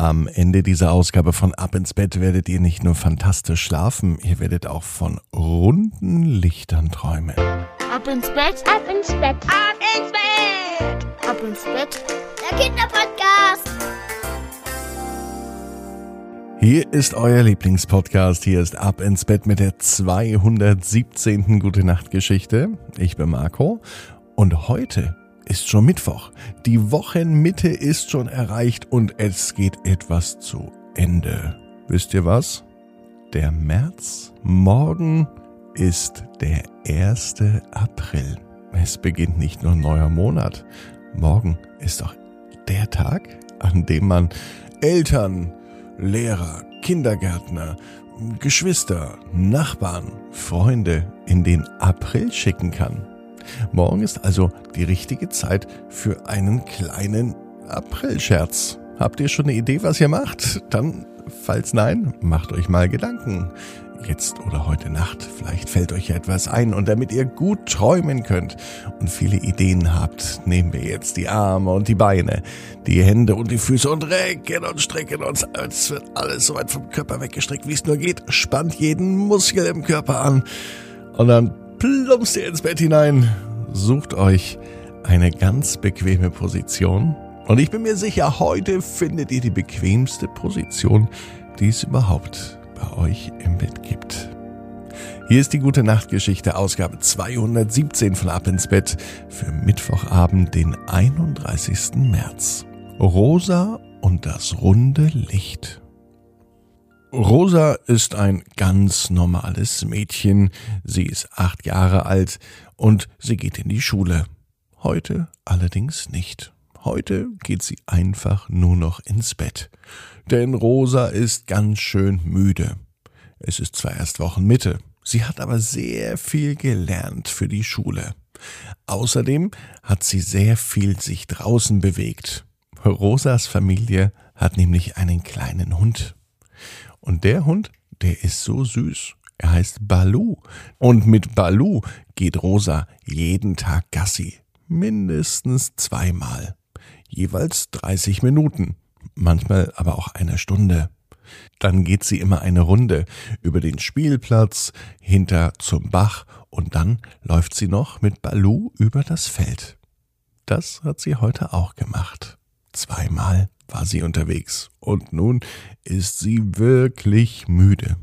Am Ende dieser Ausgabe von Ab ins Bett werdet ihr nicht nur fantastisch schlafen, ihr werdet auch von runden Lichtern träumen. Ab ins Bett, ab ins Bett, ab ins Bett, ab ins Bett, der Kinderpodcast. Hier ist euer Lieblingspodcast. Hier ist Ab ins Bett mit der 217. Gute Nacht Geschichte. Ich bin Marco und heute ist schon Mittwoch. Die Wochenmitte ist schon erreicht und es geht etwas zu Ende. Wisst ihr was? Der März? Morgen ist der 1. April. Es beginnt nicht nur ein neuer Monat. Morgen ist auch der Tag, an dem man Eltern, Lehrer, Kindergärtner, Geschwister, Nachbarn, Freunde in den April schicken kann. Morgen ist also die richtige Zeit für einen kleinen Aprilscherz. Habt ihr schon eine Idee, was ihr macht? Dann, falls nein, macht euch mal Gedanken. Jetzt oder heute Nacht, vielleicht fällt euch ja etwas ein und damit ihr gut träumen könnt und viele Ideen habt, nehmen wir jetzt die Arme und die Beine, die Hände und die Füße und recken und strecken uns. Es wird alles so weit vom Körper weggestreckt, wie es nur geht. Spannt jeden Muskel im Körper an und dann plumpst ihr ins Bett hinein, sucht euch eine ganz bequeme Position. Und ich bin mir sicher, heute findet ihr die bequemste Position, die es überhaupt bei euch im Bett gibt. Hier ist die gute Nachtgeschichte, Ausgabe 217 von Ab ins Bett für Mittwochabend, den 31. März. Rosa und das runde Licht. Rosa ist ein ganz normales Mädchen. Sie ist acht Jahre alt und sie geht in die Schule. Heute allerdings nicht. Heute geht sie einfach nur noch ins Bett. Denn Rosa ist ganz schön müde. Es ist zwar erst Wochenmitte, sie hat aber sehr viel gelernt für die Schule. Außerdem hat sie sehr viel sich draußen bewegt. Rosas Familie hat nämlich einen kleinen Hund. Und der Hund, der ist so süß. Er heißt Balu. Und mit Balu geht Rosa jeden Tag Gassi. Mindestens zweimal. Jeweils 30 Minuten. Manchmal aber auch eine Stunde. Dann geht sie immer eine Runde über den Spielplatz, hinter zum Bach und dann läuft sie noch mit Balu über das Feld. Das hat sie heute auch gemacht. Zweimal war sie unterwegs und nun ist sie wirklich müde.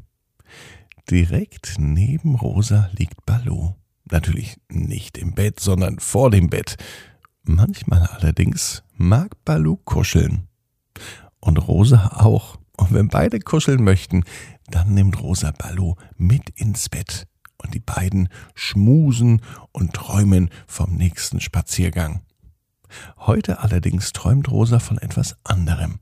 Direkt neben Rosa liegt Baloo. Natürlich nicht im Bett, sondern vor dem Bett. Manchmal allerdings mag Baloo kuscheln. Und Rosa auch. Und wenn beide kuscheln möchten, dann nimmt Rosa Baloo mit ins Bett. Und die beiden schmusen und träumen vom nächsten Spaziergang. Heute allerdings träumt Rosa von etwas anderem.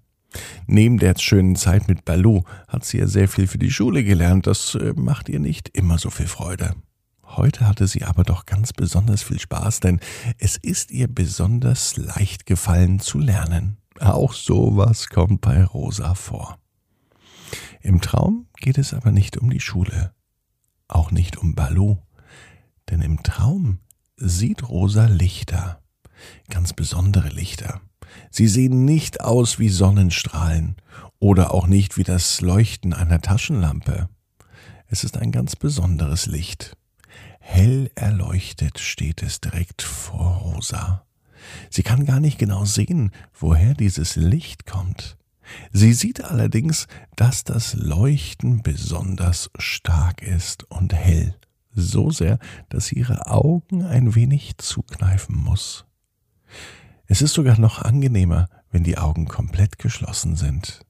Neben der schönen Zeit mit Baloo hat sie ja sehr viel für die Schule gelernt. Das äh, macht ihr nicht immer so viel Freude. Heute hatte sie aber doch ganz besonders viel Spaß, denn es ist ihr besonders leicht gefallen zu lernen. Auch sowas kommt bei Rosa vor. Im Traum geht es aber nicht um die Schule, auch nicht um Baloo, denn im Traum sieht Rosa Lichter ganz besondere Lichter. Sie sehen nicht aus wie Sonnenstrahlen oder auch nicht wie das Leuchten einer Taschenlampe. Es ist ein ganz besonderes Licht. Hell erleuchtet steht es direkt vor Rosa. Sie kann gar nicht genau sehen, woher dieses Licht kommt. Sie sieht allerdings, dass das Leuchten besonders stark ist und hell, so sehr, dass ihre Augen ein wenig zukneifen muss. Es ist sogar noch angenehmer, wenn die Augen komplett geschlossen sind.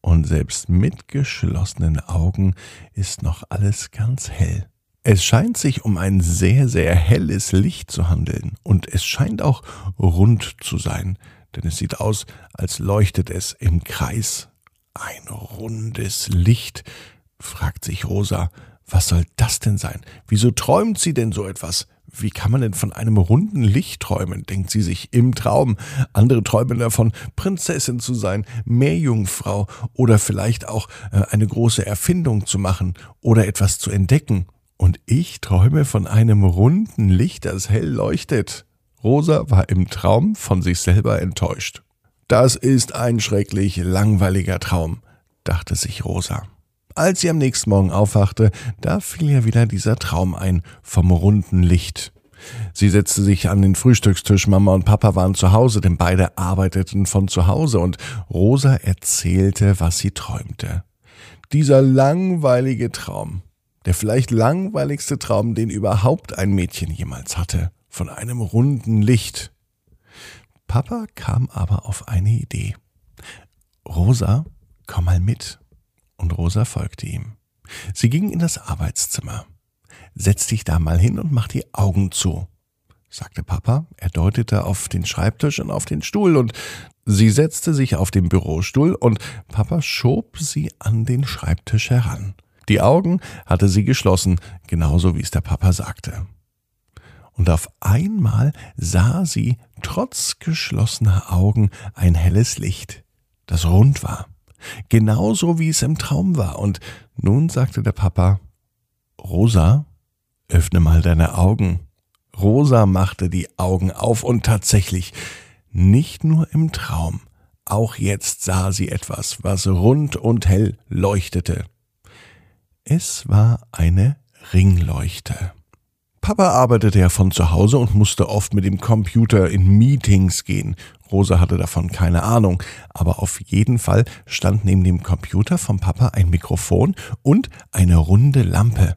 Und selbst mit geschlossenen Augen ist noch alles ganz hell. Es scheint sich um ein sehr, sehr helles Licht zu handeln und es scheint auch rund zu sein, denn es sieht aus, als leuchtet es im Kreis. Ein rundes Licht, fragt sich Rosa, was soll das denn sein? Wieso träumt sie denn so etwas? Wie kann man denn von einem runden Licht träumen, denkt sie sich im Traum. Andere träumen davon, Prinzessin zu sein, Meerjungfrau oder vielleicht auch äh, eine große Erfindung zu machen oder etwas zu entdecken. Und ich träume von einem runden Licht, das hell leuchtet. Rosa war im Traum von sich selber enttäuscht. Das ist ein schrecklich langweiliger Traum, dachte sich Rosa. Als sie am nächsten Morgen aufwachte, da fiel ihr wieder dieser Traum ein vom runden Licht. Sie setzte sich an den Frühstückstisch, Mama und Papa waren zu Hause, denn beide arbeiteten von zu Hause, und Rosa erzählte, was sie träumte. Dieser langweilige Traum, der vielleicht langweiligste Traum, den überhaupt ein Mädchen jemals hatte, von einem runden Licht. Papa kam aber auf eine Idee. Rosa, komm mal mit. Und Rosa folgte ihm. Sie ging in das Arbeitszimmer. Setz dich da mal hin und mach die Augen zu, sagte Papa. Er deutete auf den Schreibtisch und auf den Stuhl und sie setzte sich auf den Bürostuhl und Papa schob sie an den Schreibtisch heran. Die Augen hatte sie geschlossen, genauso wie es der Papa sagte. Und auf einmal sah sie trotz geschlossener Augen ein helles Licht, das rund war, genauso wie es im Traum war. Und nun sagte der Papa, Rosa, öffne mal deine Augen. Rosa machte die Augen auf und tatsächlich, nicht nur im Traum, auch jetzt sah sie etwas, was rund und hell leuchtete. Es war eine Ringleuchte. Papa arbeitete ja von zu Hause und musste oft mit dem Computer in Meetings gehen. Rosa hatte davon keine Ahnung, aber auf jeden Fall stand neben dem Computer vom Papa ein Mikrofon und eine runde Lampe.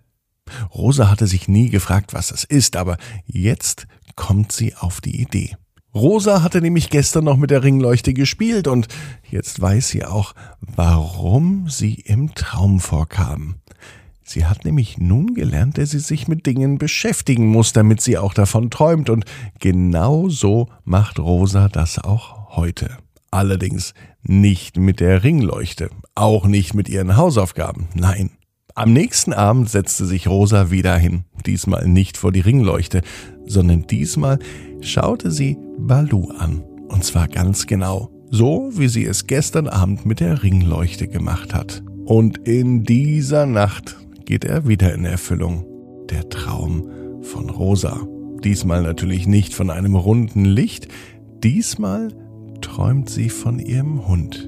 Rosa hatte sich nie gefragt, was das ist, aber jetzt kommt sie auf die Idee. Rosa hatte nämlich gestern noch mit der Ringleuchte gespielt und jetzt weiß sie auch, warum sie im Traum vorkam. Sie hat nämlich nun gelernt, dass sie sich mit Dingen beschäftigen muss, damit sie auch davon träumt, und genau so macht Rosa das auch heute. Allerdings nicht mit der Ringleuchte, auch nicht mit ihren Hausaufgaben, nein. Am nächsten Abend setzte sich Rosa wieder hin, diesmal nicht vor die Ringleuchte, sondern diesmal schaute sie Balu an, und zwar ganz genau, so wie sie es gestern Abend mit der Ringleuchte gemacht hat. Und in dieser Nacht geht er wieder in Erfüllung. Der Traum von Rosa. Diesmal natürlich nicht von einem runden Licht, diesmal träumt sie von ihrem Hund.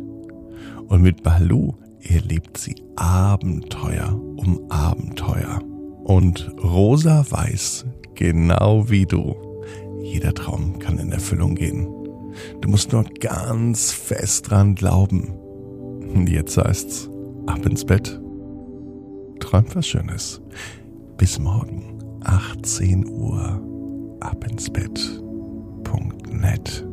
Und mit Balu erlebt sie Abenteuer um Abenteuer. Und Rosa weiß, genau wie du, jeder Traum kann in Erfüllung gehen. Du musst nur ganz fest dran glauben. Und jetzt heißt's, ab ins Bett träumt was Schönes. Bis morgen, 18 Uhr, ab ins Bett.net.